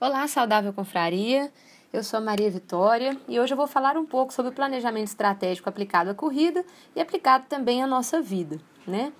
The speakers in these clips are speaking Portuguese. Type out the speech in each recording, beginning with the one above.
Olá, saudável confraria. Eu sou Maria Vitória e hoje eu vou falar um pouco sobre o planejamento estratégico aplicado à corrida e aplicado também à nossa vida, né?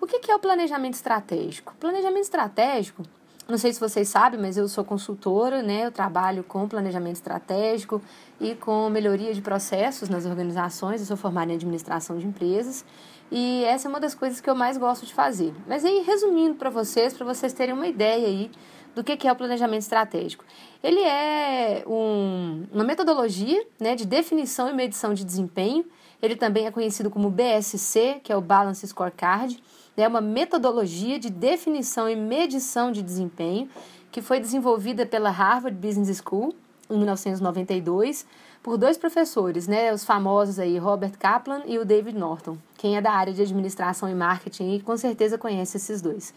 O que é o planejamento estratégico? Planejamento estratégico, não sei se vocês sabem, mas eu sou consultora, né? Eu trabalho com planejamento estratégico e com melhoria de processos nas organizações. Eu sou formada em administração de empresas e essa é uma das coisas que eu mais gosto de fazer. Mas aí, resumindo para vocês, para vocês terem uma ideia aí do que é o planejamento estratégico. Ele é um, uma metodologia né, de definição e medição de desempenho. Ele também é conhecido como BSC, que é o Balance Scorecard. É uma metodologia de definição e medição de desempenho que foi desenvolvida pela Harvard Business School em 1992 por dois professores, né, os famosos aí Robert Kaplan e o David Norton. Quem é da área de administração e marketing com certeza conhece esses dois.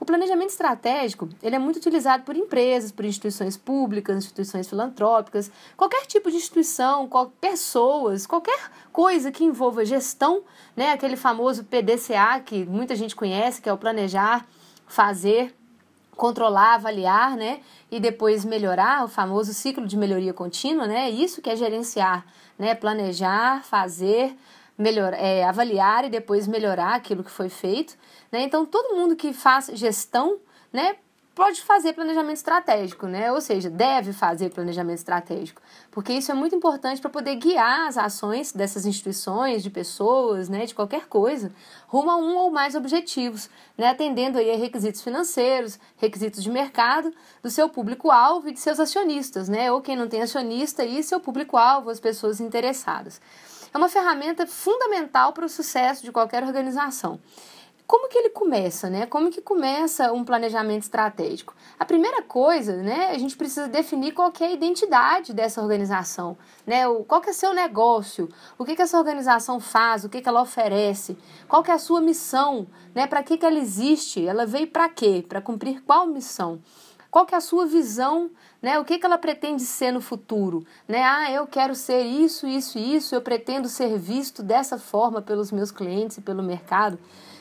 O planejamento estratégico ele é muito utilizado por empresas, por instituições públicas, instituições filantrópicas, qualquer tipo de instituição, pessoas, qualquer coisa que envolva gestão, né? aquele famoso PDCA que muita gente conhece, que é o planejar, fazer, controlar, avaliar, né? E depois melhorar, o famoso ciclo de melhoria contínua, né? Isso que é gerenciar, né? Planejar, fazer, melhor, é, avaliar e depois melhorar aquilo que foi feito. Né? Então, todo mundo que faz gestão né, pode fazer planejamento estratégico, né? ou seja, deve fazer planejamento estratégico, porque isso é muito importante para poder guiar as ações dessas instituições, de pessoas, né, de qualquer coisa, rumo a um ou mais objetivos, né, atendendo aí a requisitos financeiros, requisitos de mercado, do seu público-alvo e de seus acionistas, né, ou quem não tem acionista e seu público-alvo, as pessoas interessadas é uma ferramenta fundamental para o sucesso de qualquer organização. Como que ele começa, né? Como que começa um planejamento estratégico? A primeira coisa, né, a gente precisa definir qual é a identidade dessa organização, né? O, qual que é seu negócio? O que que essa organização faz? O que que ela oferece? Qual que é a sua missão, né? Para que que ela existe? Ela veio para quê? Para cumprir qual missão? Qual que é a sua visão, né? O que, que ela pretende ser no futuro, né? Ah, eu quero ser isso, isso isso, eu pretendo ser visto dessa forma pelos meus clientes e pelo mercado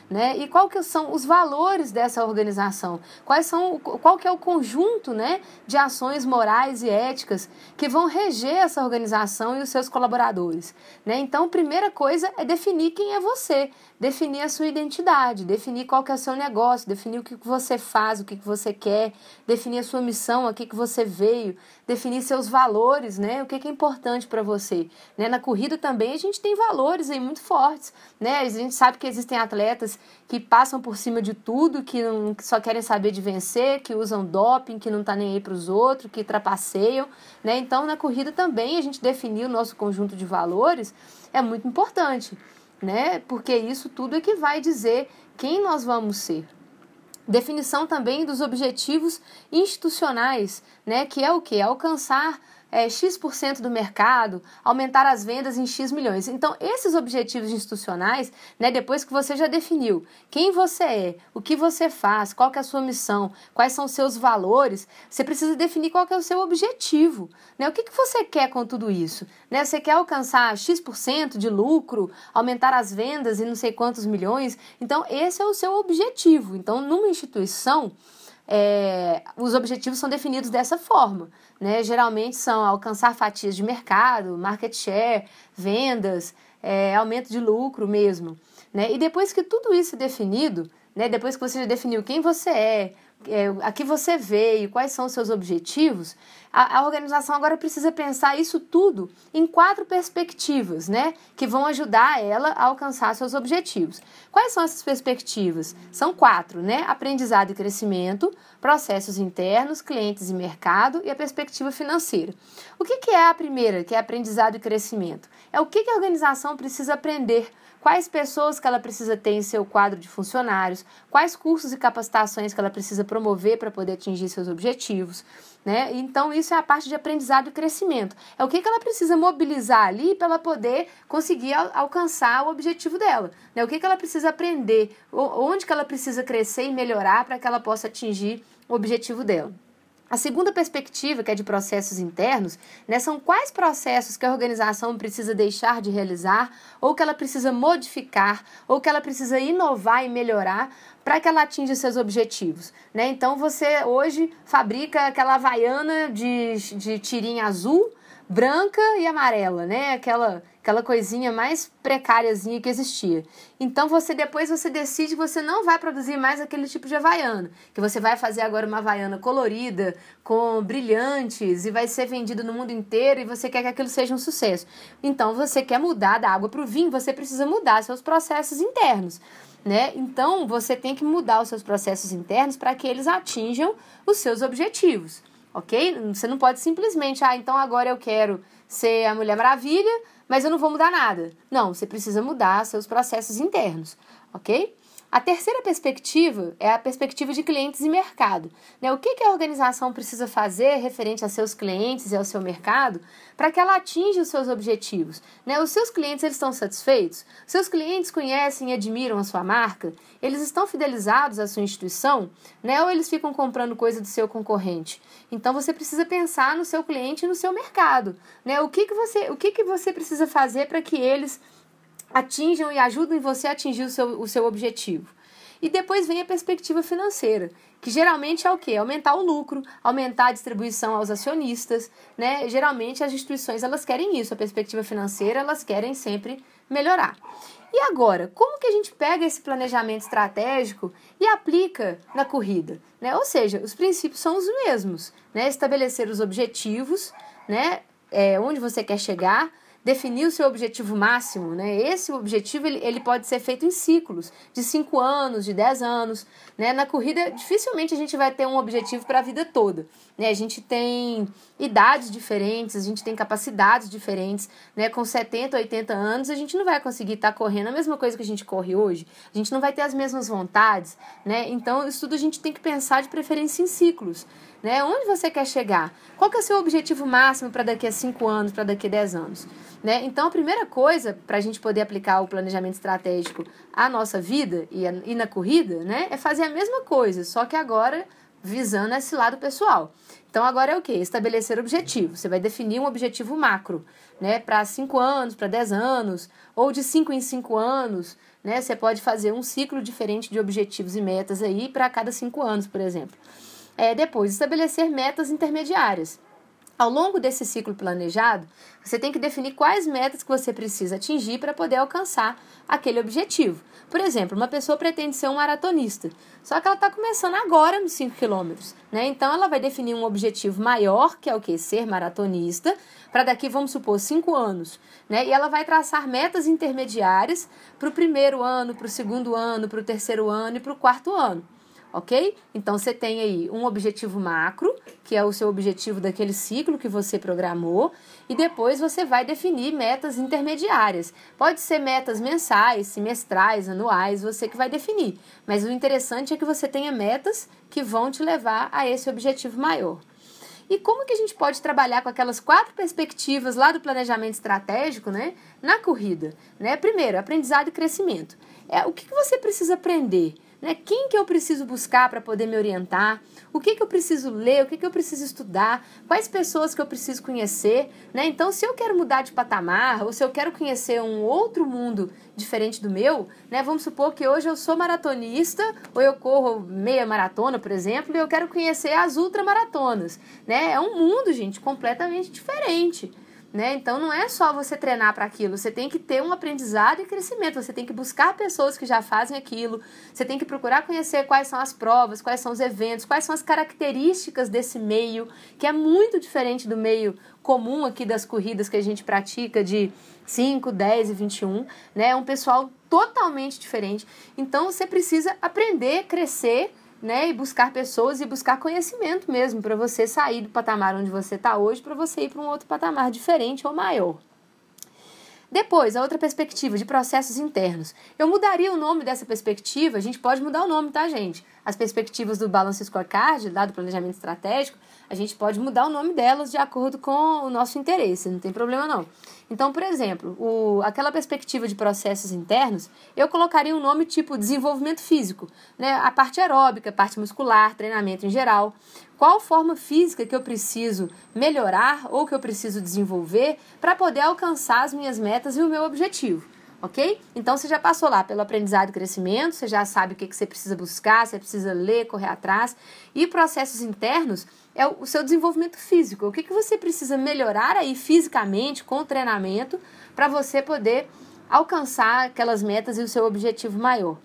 né? E qual que são os valores dessa organização? Quais são, qual que é o conjunto, né, de ações morais e éticas que vão reger essa organização e os seus colaboradores, né? Então, primeira coisa é definir quem é você, definir a sua identidade, definir qual que é o seu negócio, definir o que você faz, o que você quer, definir a sua missão, a que você veio, definir seus valores, né? O que é importante para você, né? Na corrida também a gente tem valores aí muito fortes, né? A gente sabe que existem atletas que passam por cima de tudo, que, não, só querem saber de vencer, que usam doping, que não tá nem aí para os outros, que trapaceiam, né? Então, na corrida também a gente definir o nosso conjunto de valores é muito importante, né? Porque isso tudo é que vai dizer quem nós vamos ser. Definição também dos objetivos institucionais, né? Que é o que? Alcançar é, X% do mercado, aumentar as vendas em X milhões. Então, esses objetivos institucionais, né, depois que você já definiu quem você é, o que você faz, qual é a sua missão, quais são os seus valores, você precisa definir qual é o seu objetivo. Né? O que, que você quer com tudo isso? Né? Você quer alcançar X% de lucro, aumentar as vendas em não sei quantos milhões? Então, esse é o seu objetivo. Então, numa instituição, é, os objetivos são definidos dessa forma. Né? Geralmente são alcançar fatias de mercado, market share, vendas, é, aumento de lucro mesmo. Né? E depois que tudo isso é definido, né, depois que você já definiu quem você é, é, a que você veio, quais são os seus objetivos, a, a, organização agora precisa pensar isso tudo em quatro perspectivas, né? Que vão ajudar ela a alcançar seus objetivos. Quais são essas perspectivas? São quatro, né? Aprendizado e crescimento, processos internos, clientes e mercado e a perspectiva financeira. O que, que é a primeira, que é aprendizado e crescimento? É o que, que a organização precisa aprender quais pessoas que ela precisa ter em seu quadro de funcionários, quais cursos e capacitações que ela precisa promover para poder atingir seus objetivos. Né? Então, isso é a parte de aprendizado e crescimento. É o que, que ela precisa mobilizar ali para ela poder conseguir al alcançar o objetivo dela. Né? O que, que ela precisa aprender, onde que ela precisa crescer e melhorar para que ela possa atingir o objetivo dela. A segunda perspectiva, que é de processos internos, né, são quais processos que a organização precisa deixar de realizar, ou que ela precisa modificar, ou que ela precisa inovar e melhorar para que ela atinja seus objetivos. Né? Então você hoje fabrica aquela havaiana de, de tirinha azul, branca e amarela, né? Aquela aquela coisinha mais precáriazinha que existia. Então você depois você decide que você não vai produzir mais aquele tipo de havaiana, que você vai fazer agora uma havaiana colorida, com brilhantes e vai ser vendido no mundo inteiro e você quer que aquilo seja um sucesso. Então você quer mudar da água para o vinho, você precisa mudar seus processos internos. Né? Então você tem que mudar os seus processos internos para que eles atinjam os seus objetivos, ok? Você não pode simplesmente, ah, então agora eu quero ser a Mulher Maravilha, mas eu não vou mudar nada. Não, você precisa mudar seus processos internos, ok? A terceira perspectiva é a perspectiva de clientes e mercado. Né? O que, que a organização precisa fazer referente a seus clientes e ao seu mercado para que ela atinja os seus objetivos? Né? Os seus clientes eles estão satisfeitos? Seus clientes conhecem e admiram a sua marca? Eles estão fidelizados à sua instituição? Né? Ou eles ficam comprando coisa do seu concorrente? Então você precisa pensar no seu cliente e no seu mercado. Né? O, que, que, você, o que, que você precisa fazer para que eles atinjam e ajudem você a atingir o seu, o seu objetivo. E depois vem a perspectiva financeira, que geralmente é o quê? Aumentar o lucro, aumentar a distribuição aos acionistas, né? Geralmente as instituições elas querem isso, a perspectiva financeira elas querem sempre melhorar. E agora, como que a gente pega esse planejamento estratégico e aplica na corrida? Né? Ou seja, os princípios são os mesmos, né? Estabelecer os objetivos, né? É, onde você quer chegar, definir o seu objetivo máximo, né? Esse objetivo ele, ele pode ser feito em ciclos de 5 anos, de 10 anos, né? Na corrida dificilmente a gente vai ter um objetivo para a vida toda, né? A gente tem idades diferentes, a gente tem capacidades diferentes, né? Com 70, 80 anos a gente não vai conseguir estar tá correndo a mesma coisa que a gente corre hoje, a gente não vai ter as mesmas vontades, né? Então isso tudo a gente tem que pensar de preferência em ciclos, né? Onde você quer chegar? Qual que é o seu objetivo máximo para daqui a 5 anos, para daqui a 10 anos? Né? Então, a primeira coisa para a gente poder aplicar o planejamento estratégico à nossa vida e, a, e na corrida né, é fazer a mesma coisa, só que agora visando esse lado pessoal. Então, agora é o que? Estabelecer objetivos. Você vai definir um objetivo macro, né? Para 5 anos, para 10 anos, ou de 5 em 5 anos, né? Você pode fazer um ciclo diferente de objetivos e metas aí para cada 5 anos, por exemplo. É, depois, estabelecer metas intermediárias. Ao longo desse ciclo planejado, você tem que definir quais metas que você precisa atingir para poder alcançar aquele objetivo. Por exemplo, uma pessoa pretende ser um maratonista, só que ela está começando agora nos 5 quilômetros, né? Então ela vai definir um objetivo maior, que é o que? Ser maratonista, para daqui, vamos supor, 5 anos, né? E ela vai traçar metas intermediárias para o primeiro ano, para o segundo ano, para o terceiro ano e para o quarto ano ok? Então você tem aí um objetivo macro, que é o seu objetivo daquele ciclo que você programou, e depois você vai definir metas intermediárias. Pode ser metas mensais, semestrais, anuais, você que vai definir. Mas o interessante é que você tenha metas que vão te levar a esse objetivo maior. E como que a gente pode trabalhar com aquelas quatro perspectivas lá do planejamento estratégico, né, na corrida? Né? Primeiro, aprendizado e crescimento. É o que, que você precisa aprender? Né? Quem que eu preciso buscar para poder me orientar? O que, que eu preciso ler? O que, que eu preciso estudar? Quais pessoas que eu preciso conhecer? Né? Então, se eu quero mudar de patamar ou se eu quero conhecer um outro mundo diferente do meu, né? vamos supor que hoje eu sou maratonista ou eu corro meia maratona, por exemplo, e eu quero conhecer as ultramaratonas. Né? É um mundo, gente, completamente diferente. Né? Então não é só você treinar para aquilo, você tem que ter um aprendizado e crescimento, você tem que buscar pessoas que já fazem aquilo, você tem que procurar conhecer quais são as provas, quais são os eventos, quais são as características desse meio, que é muito diferente do meio comum aqui das corridas que a gente pratica de 5, 10 e 21, né? É um pessoal totalmente diferente. Então você precisa aprender, crescer né, e buscar pessoas e buscar conhecimento mesmo para você sair do patamar onde você está hoje para você ir para um outro patamar diferente ou maior. Depois, a outra perspectiva de processos internos. Eu mudaria o nome dessa perspectiva, a gente pode mudar o nome, tá, gente? As perspectivas do Balance Scorecard, lá do planejamento estratégico, a gente pode mudar o nome delas de acordo com o nosso interesse, não tem problema não. Então, por exemplo, o, aquela perspectiva de processos internos, eu colocaria um nome tipo desenvolvimento físico, né? A parte aeróbica, a parte muscular, treinamento em geral. Qual forma física que eu preciso melhorar ou que eu preciso desenvolver para poder alcançar as minhas metas e o meu objetivo? Ok? Então você já passou lá pelo aprendizado e crescimento, você já sabe o que, que você precisa buscar, você precisa ler, correr atrás. E processos internos é o seu desenvolvimento físico. O que, que você precisa melhorar aí fisicamente com o treinamento para você poder alcançar aquelas metas e o seu objetivo maior.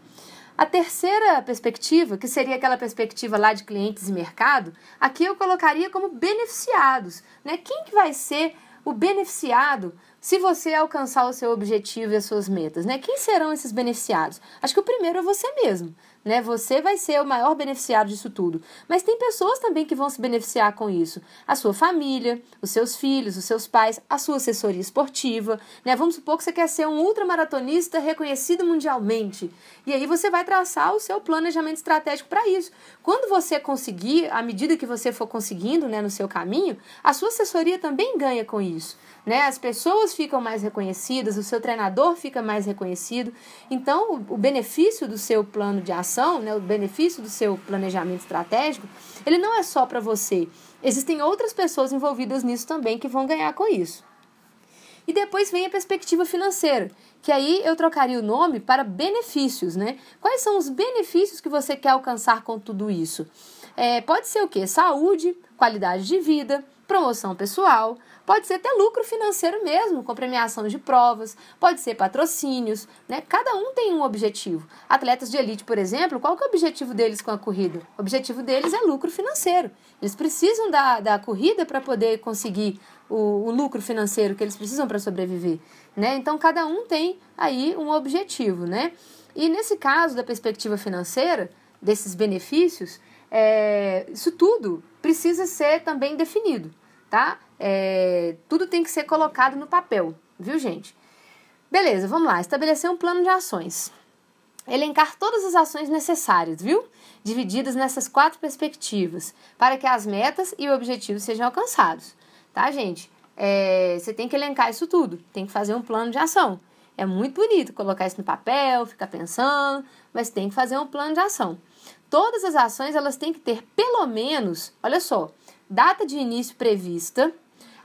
A terceira perspectiva, que seria aquela perspectiva lá de clientes e mercado, aqui eu colocaria como beneficiados. Né? Quem que vai ser o beneficiado se você alcançar o seu objetivo e as suas metas, né? Quem serão esses beneficiados? Acho que o primeiro é você mesmo, né? Você vai ser o maior beneficiado disso tudo. Mas tem pessoas também que vão se beneficiar com isso. A sua família, os seus filhos, os seus pais, a sua assessoria esportiva, né? Vamos supor que você quer ser um ultramaratonista reconhecido mundialmente. E aí você vai traçar o seu planejamento estratégico para isso. Quando você conseguir, à medida que você for conseguindo, né, no seu caminho, a sua assessoria também ganha com isso né? As pessoas ficam mais reconhecidas, o seu treinador fica mais reconhecido. Então, o, benefício do seu plano de ação, né, o benefício do seu planejamento estratégico, ele não é só para você. Existem outras pessoas envolvidas nisso também que vão ganhar com isso. E depois vem a perspectiva financeira, que aí eu trocaria o nome para benefícios, né? Quais são os benefícios que você quer alcançar com tudo isso? É, pode ser o que? Saúde, qualidade de vida, promoção pessoal, Pode ser até lucro financeiro mesmo, com premiação de provas, pode ser patrocínios, né? Cada um tem um objetivo. Atletas de elite, por exemplo, qual que é o objetivo deles com a corrida? O objetivo deles é lucro financeiro. Eles precisam da, da corrida para poder conseguir o, o, lucro financeiro que eles precisam para sobreviver, né? Então cada um tem aí um objetivo, né? E nesse caso da perspectiva financeira, desses benefícios, é, isso tudo precisa ser também definido, tá? É, tudo tem que ser colocado no papel, viu, gente? Beleza, vamos lá. Estabelecer um plano de ações. Elencar todas as ações necessárias, viu? Divididas nessas quatro perspectivas, para que as metas e o objetivo sejam alcançados. Tá, gente? É, você tem que elencar isso tudo, tem que fazer um plano de ação. É muito bonito colocar isso no papel, ficar pensando, mas tem que fazer um plano de ação. Todas as ações elas têm que ter pelo menos, olha só, data de início prevista,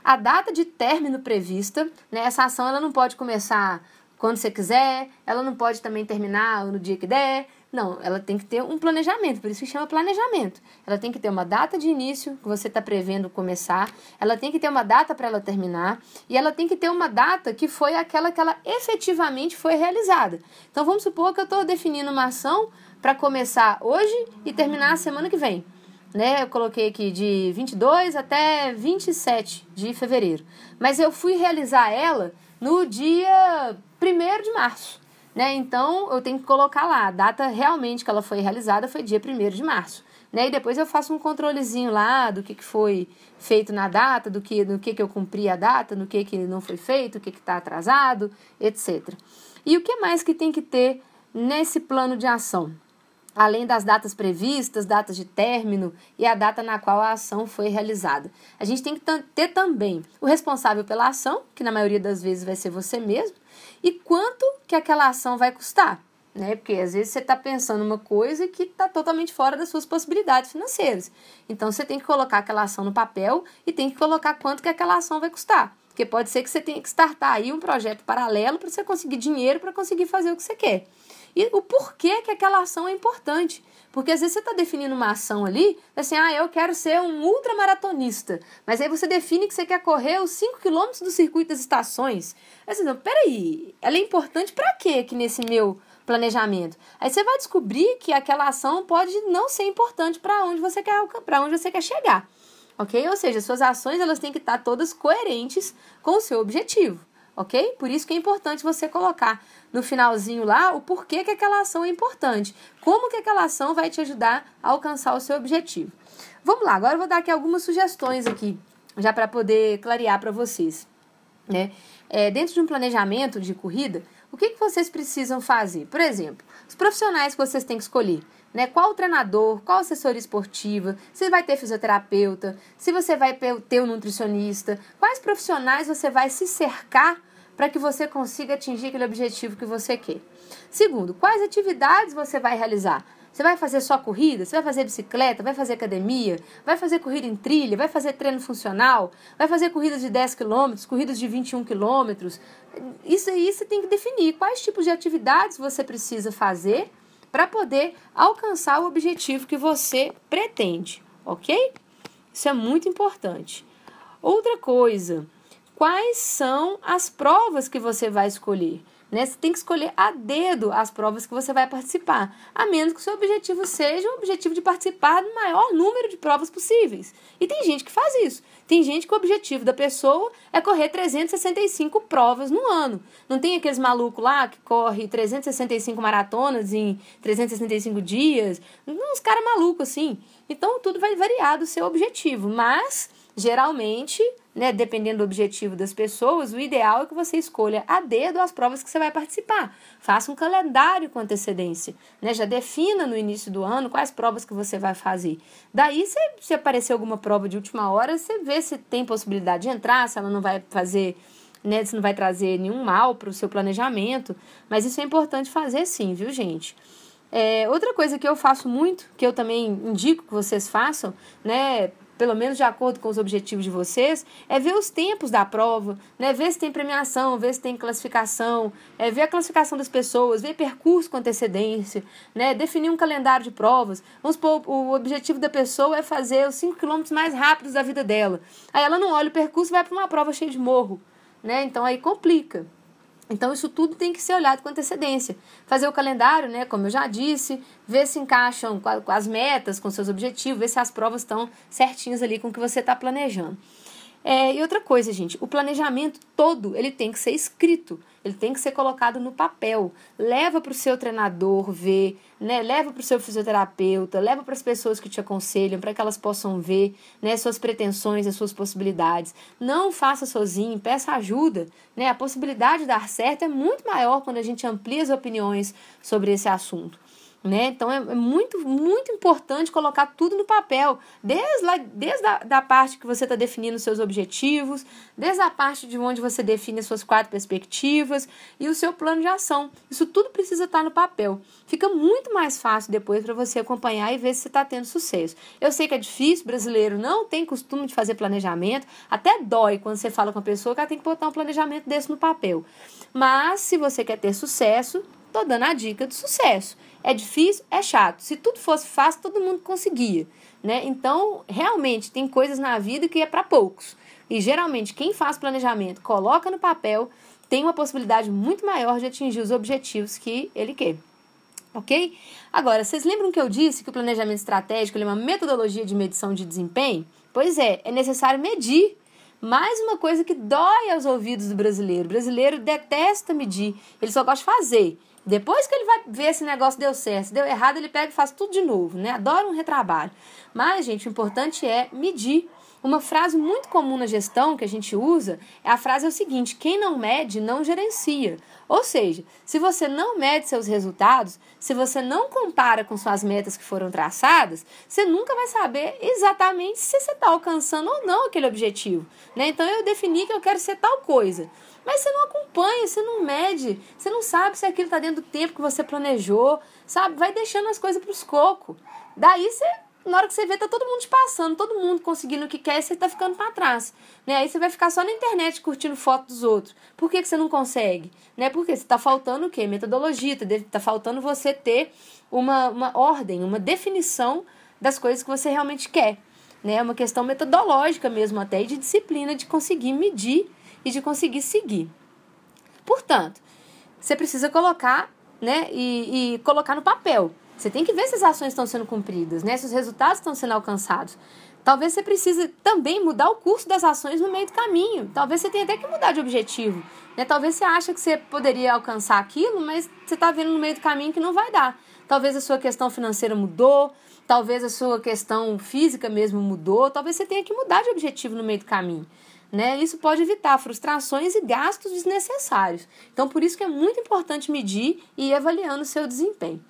a data de término prevista, né? Essa ação ela não pode começar quando você quiser, ela não pode também terminar no dia que der. Não, ela tem que ter um planejamento, por isso que chama planejamento. Ela tem que ter uma data de início que você está prevendo começar, ela tem que ter uma data para ela terminar, e ela tem que ter uma data que foi aquela que ela efetivamente foi realizada. Então vamos supor que eu estou definindo uma ação para começar hoje e terminar a semana que vem né? Eu coloquei aqui de 22 até 27 de fevereiro. Mas eu fui realizar ela no dia 1 de março, né? Então eu tenho que colocar lá a data realmente que ela foi realizada foi dia 1 de março. Né? E depois eu faço um controlezinho lá do que, que foi feito na data, do que, do que, que eu cumpri a data, do que, que não foi feito, o que está atrasado, etc. E o que mais que tem que ter nesse plano de ação? Além das datas previstas, datas de término e a data na qual a ação foi realizada. A gente tem que ter também o responsável pela ação, que na maioria das vezes vai ser você mesmo, e quanto que aquela ação vai custar. Né? Porque às vezes você está pensando uma coisa que está totalmente fora das suas possibilidades financeiras. Então você tem que colocar aquela ação no papel e tem que colocar quanto que aquela ação vai custar. Porque pode ser que você tenha que startar aí um projeto paralelo para você conseguir dinheiro para conseguir fazer o que você quer e o porquê que aquela ação é importante. Porque às vezes você está definindo uma ação ali, assim, ah, eu quero ser um ultramaratonista. Mas aí você define que você quer correr os 5 quilômetros do circuito das estações. Você diz, peraí, ela é importante para quê aqui nesse meu planejamento? Aí você vai descobrir que aquela ação pode não ser importante para onde você quer para onde você quer chegar. Ok? Ou seja, suas ações elas têm que estar todas coerentes com o seu objetivo ok? Por isso que é importante você colocar no finalzinho lá o porquê que aquela ação é importante, como que aquela ação vai te ajudar a alcançar o seu objetivo. Vamos lá, agora eu vou dar aqui algumas sugestões aqui, já para poder clarear para vocês, né? É, dentro de um planejamento de corrida, o que, que vocês precisam fazer? Por exemplo, os profissionais que vocês têm que escolher. Né? Qual o treinador, qual assessoria esportiva, se vai ter fisioterapeuta, se você vai ter um nutricionista, quais profissionais você vai se cercar para que você consiga atingir aquele objetivo que você quer. Segundo, quais atividades você vai realizar? Você vai fazer só corrida? Você vai fazer bicicleta? Vai fazer academia? Vai fazer corrida em trilha? Vai fazer treino funcional? Vai fazer corridas de 10 km, corridas de 21 km? Isso aí você tem que definir quais tipos de atividades você precisa fazer para poder alcançar o objetivo que você pretende, ok? Isso é muito importante. Outra coisa, quais são as provas que você vai escolher? Né? Você tem que escolher a dedo as provas que você vai participar, a menos que o seu objetivo seja o objetivo de participar do maior número de provas possíveis. E tem gente que faz isso. Tem gente que o objetivo da pessoa é correr 365 provas no ano. Não tem aqueles malucos lá que corre 365 maratonas em 365 dias? Uns caras malucos assim. Então tudo vai variar do seu objetivo, mas geralmente né, dependendo do objetivo das pessoas, o ideal é que você escolha a dedo as provas que você vai participar. Faça um calendário com antecedência, né? Já defina no início do ano quais provas que você vai fazer. Daí, se, se aparecer alguma prova de última hora, você vê se tem possibilidade de entrar, se ela não vai fazer, né, se não vai trazer nenhum mal para o seu planejamento. Mas isso é importante fazer sim, viu, gente? É, outra coisa que eu faço muito, que eu também indico que vocês façam, né? Pelo menos de acordo com os objetivos de vocês, é ver os tempos da prova, né? ver se tem premiação, ver se tem classificação, é ver a classificação das pessoas, ver percurso com antecedência, né? definir um calendário de provas. Vamos supor, o objetivo da pessoa é fazer os 5 km mais rápidos da vida dela. Aí ela não olha o percurso e vai para uma prova cheia de morro. Né? Então aí complica. Então, isso tudo tem que ser olhado com antecedência. Fazer o calendário, né, como eu já disse, ver se encaixam com as metas, com seus objetivos, ver se as provas estão certinhas ali com o que você está planejando. É, e outra coisa, gente, o planejamento todo ele tem que ser escrito, ele tem que ser colocado no papel. Leva para o seu treinador ver, né? Leva para o seu fisioterapeuta, leva para as pessoas que te aconselham para que elas possam ver, né? Suas pretensões, as suas possibilidades. Não faça sozinho, peça ajuda, né? A possibilidade de dar certo é muito maior quando a gente amplia as opiniões sobre esse assunto. Né? Então é muito, muito importante colocar tudo no papel, desde, lá, desde a da parte que você está definindo seus objetivos, desde a parte de onde você define as suas quatro perspectivas e o seu plano de ação. Isso tudo precisa estar tá no papel. Fica muito mais fácil depois para você acompanhar e ver se você está tendo sucesso. Eu sei que é difícil, brasileiro não tem costume de fazer planejamento, até dói quando você fala com a pessoa que ela tem que botar um planejamento desse no papel. Mas se você quer ter sucesso, tô dando a dica de sucesso. É difícil, é chato. Se tudo fosse fácil, todo mundo conseguia, né? Então, realmente tem coisas na vida que é para poucos. E geralmente quem faz planejamento, coloca no papel, tem uma possibilidade muito maior de atingir os objetivos que ele quer. OK? Agora, vocês lembram que eu disse que o planejamento estratégico é uma metodologia de medição de desempenho? Pois é, é necessário medir mais uma coisa que dói aos ouvidos do brasileiro. O brasileiro detesta medir, ele só gosta de fazer. Depois que ele vai ver se o negócio deu certo, se deu errado, ele pega e faz tudo de novo, né? Adora um retrabalho. Mas, gente, o importante é medir. Uma frase muito comum na gestão que a gente usa é a frase é o seguinte: quem não mede não gerencia. Ou seja, se você não mede seus resultados, se você não compara com suas metas que foram traçadas, você nunca vai saber exatamente se você está alcançando ou não aquele objetivo. Né? Então eu defini que eu quero ser tal coisa. Mas você não acompanha, você não mede, você não sabe se aquilo está dentro do tempo que você planejou, sabe? Vai deixando as coisas para os cocos. Daí você, na hora que você vê, tá todo mundo te passando, todo mundo conseguindo o que quer e você tá ficando para trás. Né? Aí você vai ficar só na internet curtindo foto dos outros. Por que, que você não consegue? Né? Porque você tá faltando o quê? Metodologia, tá, tá faltando você ter uma, uma ordem, uma definição das coisas que você realmente quer. Né? É uma questão metodológica mesmo até e de disciplina de conseguir medir e de conseguir seguir. Portanto, você precisa colocar, né, e, e colocar no papel. Você tem que ver se as ações estão sendo cumpridas, né, se os resultados estão sendo alcançados. Talvez você precise também mudar o curso das ações no meio do caminho. Talvez você tenha até que mudar de objetivo. Né? Talvez você ache que você poderia alcançar aquilo, mas você está vendo no meio do caminho que não vai dar. Talvez a sua questão financeira mudou, talvez a sua questão física mesmo mudou, talvez você tenha que mudar de objetivo no meio do caminho. Né? Isso pode evitar frustrações e gastos desnecessários. Então, por isso que é muito importante medir e ir avaliando o seu desempenho.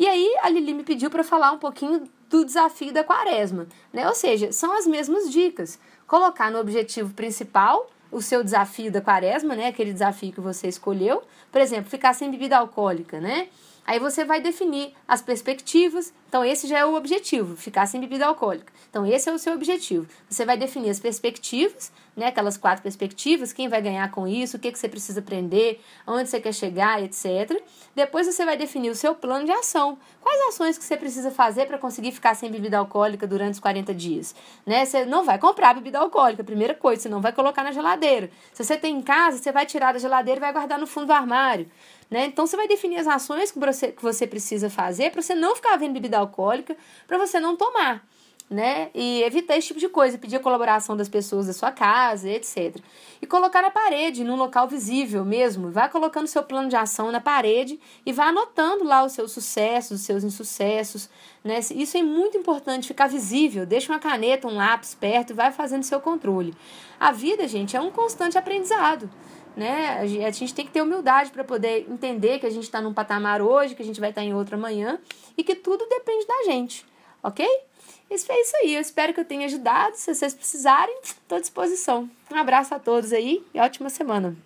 E aí, a Lili me pediu para falar um pouquinho do desafio da quaresma, né? Ou seja, são as mesmas dicas. Colocar no objetivo principal o seu desafio da quaresma, né? Aquele desafio que você escolheu. Por exemplo, ficar sem bebida alcoólica, né? Aí você vai definir as perspectivas. Então, esse já é o objetivo, ficar sem bebida alcoólica. Então, esse é o seu objetivo. Você vai definir as perspectivas, né? Aquelas quatro perspectivas, quem vai ganhar com isso, o que, que você precisa aprender, onde você quer chegar, etc. Depois você vai definir o seu plano de ação. Quais ações que você precisa fazer para conseguir ficar sem bebida alcoólica durante os 40 dias? Né? Você não vai comprar bebida alcoólica, primeira coisa, você não vai colocar na geladeira. Se você tem em casa, você vai tirar da geladeira e vai guardar no fundo do armário. Né? Então você vai definir as ações que você, que você precisa fazer para você não ficar vendo bebida alcoólica, para você não tomar. Né? E evitar esse tipo de coisa, pedir a colaboração das pessoas da sua casa, etc. E colocar na parede, num local visível mesmo. Vai colocando seu plano de ação na parede e vai anotando lá os seus sucessos, os seus insucessos. Né? Isso é muito importante, ficar visível. Deixa uma caneta, um lápis perto e vai fazendo seu controle. A vida, gente, é um constante aprendizado né? A gente tem que ter humildade para poder entender que a gente está num patamar hoje, que a gente vai estar tá em outro amanhã e que tudo depende da gente, ok? Isso é isso aí. Eu espero que eu tenha ajudado. Se vocês precisarem, estou à disposição. Um abraço a todos aí e ótima semana.